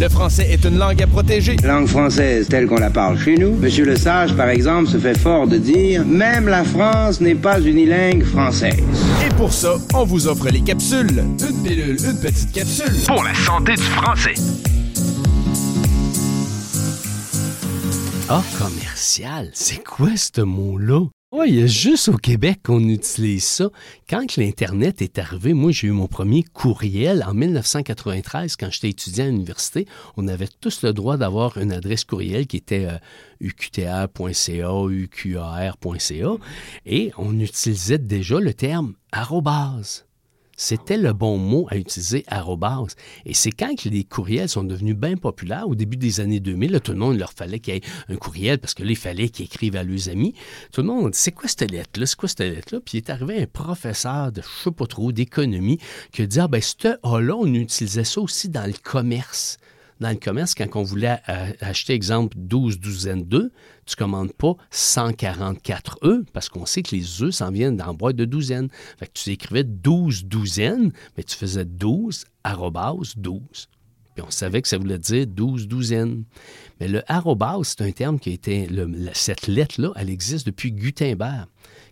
Le français est une langue à protéger. Langue française telle qu'on la parle chez nous. Monsieur Le Sage, par exemple, se fait fort de dire Même la France n'est pas unilingue française. Et pour ça, on vous offre les capsules. Une pilule, une petite capsule. Pour la santé du français. Ah, commercial, c'est quoi ce mot-là? Oui, il y a juste au Québec qu'on utilise ça. Quand l'Internet est arrivé, moi, j'ai eu mon premier courriel en 1993, quand j'étais étudiant à l'université. On avait tous le droit d'avoir une adresse courriel qui était euh, uqtr.ca, uqar.ca, et on utilisait déjà le terme arrobase. C'était le bon mot à utiliser, arrobase. Et c'est quand les courriels sont devenus bien populaires, au début des années 2000, tout le monde leur fallait qu'il y ait un courriel parce que là, il fallait qu'ils écrivent à leurs amis. Tout le monde c'est quoi cette lettre-là? C'est quoi cette lettre-là? Puis il est arrivé un professeur de je sais pas trop, d'économie, qui a dit, ah ben, ce A-là, on utilisait ça aussi dans le commerce dans le commerce, quand on voulait euh, acheter, exemple, 12 douzaines d'œufs, tu commandes pas 144 œufs parce qu'on sait que les œufs s'en viennent dans boîte de douzaines. Fait que tu écrivais 12 douzaines, mais tu faisais 12 arrobas 12. Puis on savait que ça voulait dire 12 douzaines. Mais le arrobas, c'est un terme qui a été. cette lettre-là, elle existe depuis Gutenberg.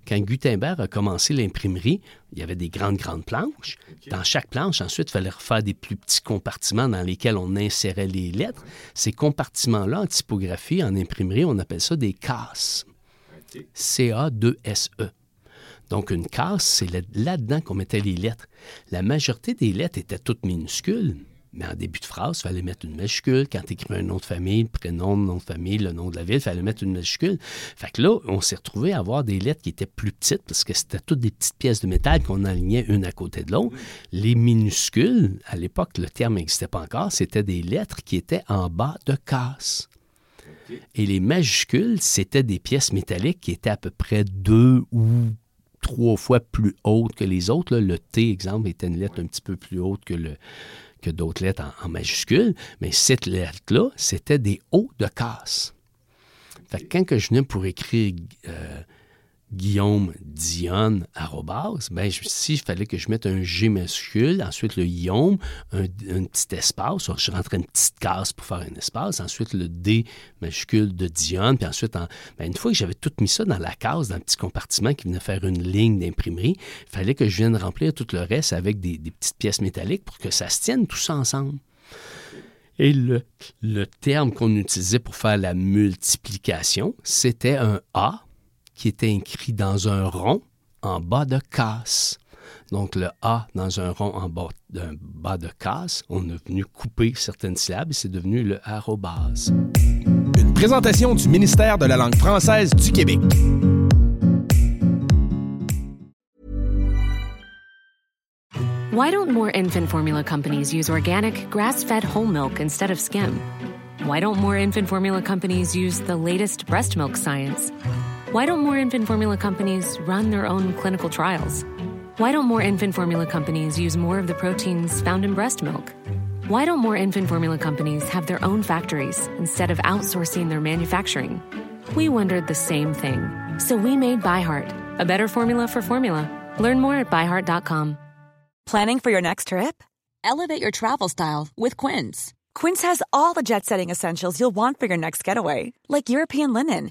Quand Gutenberg a commencé l'imprimerie, il y avait des grandes, grandes planches. Dans chaque planche, ensuite, il fallait refaire des plus petits compartiments dans lesquels on insérait les lettres. Ces compartiments-là, en typographie, en imprimerie, on appelle ça des casses. C-A-2-S-E. Donc, une casse, c'est là-dedans qu'on mettait les lettres. La majorité des lettres étaient toutes minuscules. Mais en début de phrase, il fallait mettre une majuscule. Quand tu écrivais un nom de famille, le prénom, le nom de famille, le nom de la ville, il fallait mettre une majuscule. Fait que là, on s'est retrouvé à avoir des lettres qui étaient plus petites parce que c'était toutes des petites pièces de métal qu'on alignait une à côté de l'autre. Les minuscules, à l'époque, le terme n'existait pas encore, c'était des lettres qui étaient en bas de casse. Et les majuscules, c'était des pièces métalliques qui étaient à peu près deux ou trois fois plus hautes que les autres. Le T, exemple, était une lettre un petit peu plus haute que le, que d'autres lettres en, majuscules, mais cette lettre-là, c'était des hauts de casse. Fait que quand que je venais pour écrire euh, Guillaume Dionne arrobas, ben, si il fallait que je mette un G majuscule, ensuite le Guillaume, un, petit espace, je rentrais une petite case pour faire un espace, ensuite le D majuscule de Dionne, puis ensuite, ben, une fois que j'avais tout mis ça dans la case, dans le petit compartiment qui venait faire une ligne d'imprimerie, il fallait que je vienne remplir tout le reste avec des, petites pièces métalliques pour que ça se tienne tous ensemble. Et le terme qu'on utilisait pour faire la multiplication, c'était un A qui était écrit dans un rond en bas de casse. Donc le A dans un rond en bas, d'un bas de casse, on est venu couper certaines syllabes et c'est devenu le arrobase. Une présentation du ministère de la langue française du Québec. Why don't more infant formula companies use organic, grass-fed whole milk instead of skim? Why don't more infant formula companies use the latest breast milk science? Why don't more infant formula companies run their own clinical trials? Why don't more infant formula companies use more of the proteins found in breast milk? Why don't more infant formula companies have their own factories instead of outsourcing their manufacturing? We wondered the same thing. So we made ByHeart, a better formula for formula. Learn more at byheart.com. Planning for your next trip? Elevate your travel style with Quince. Quince has all the jet setting essentials you'll want for your next getaway, like European linen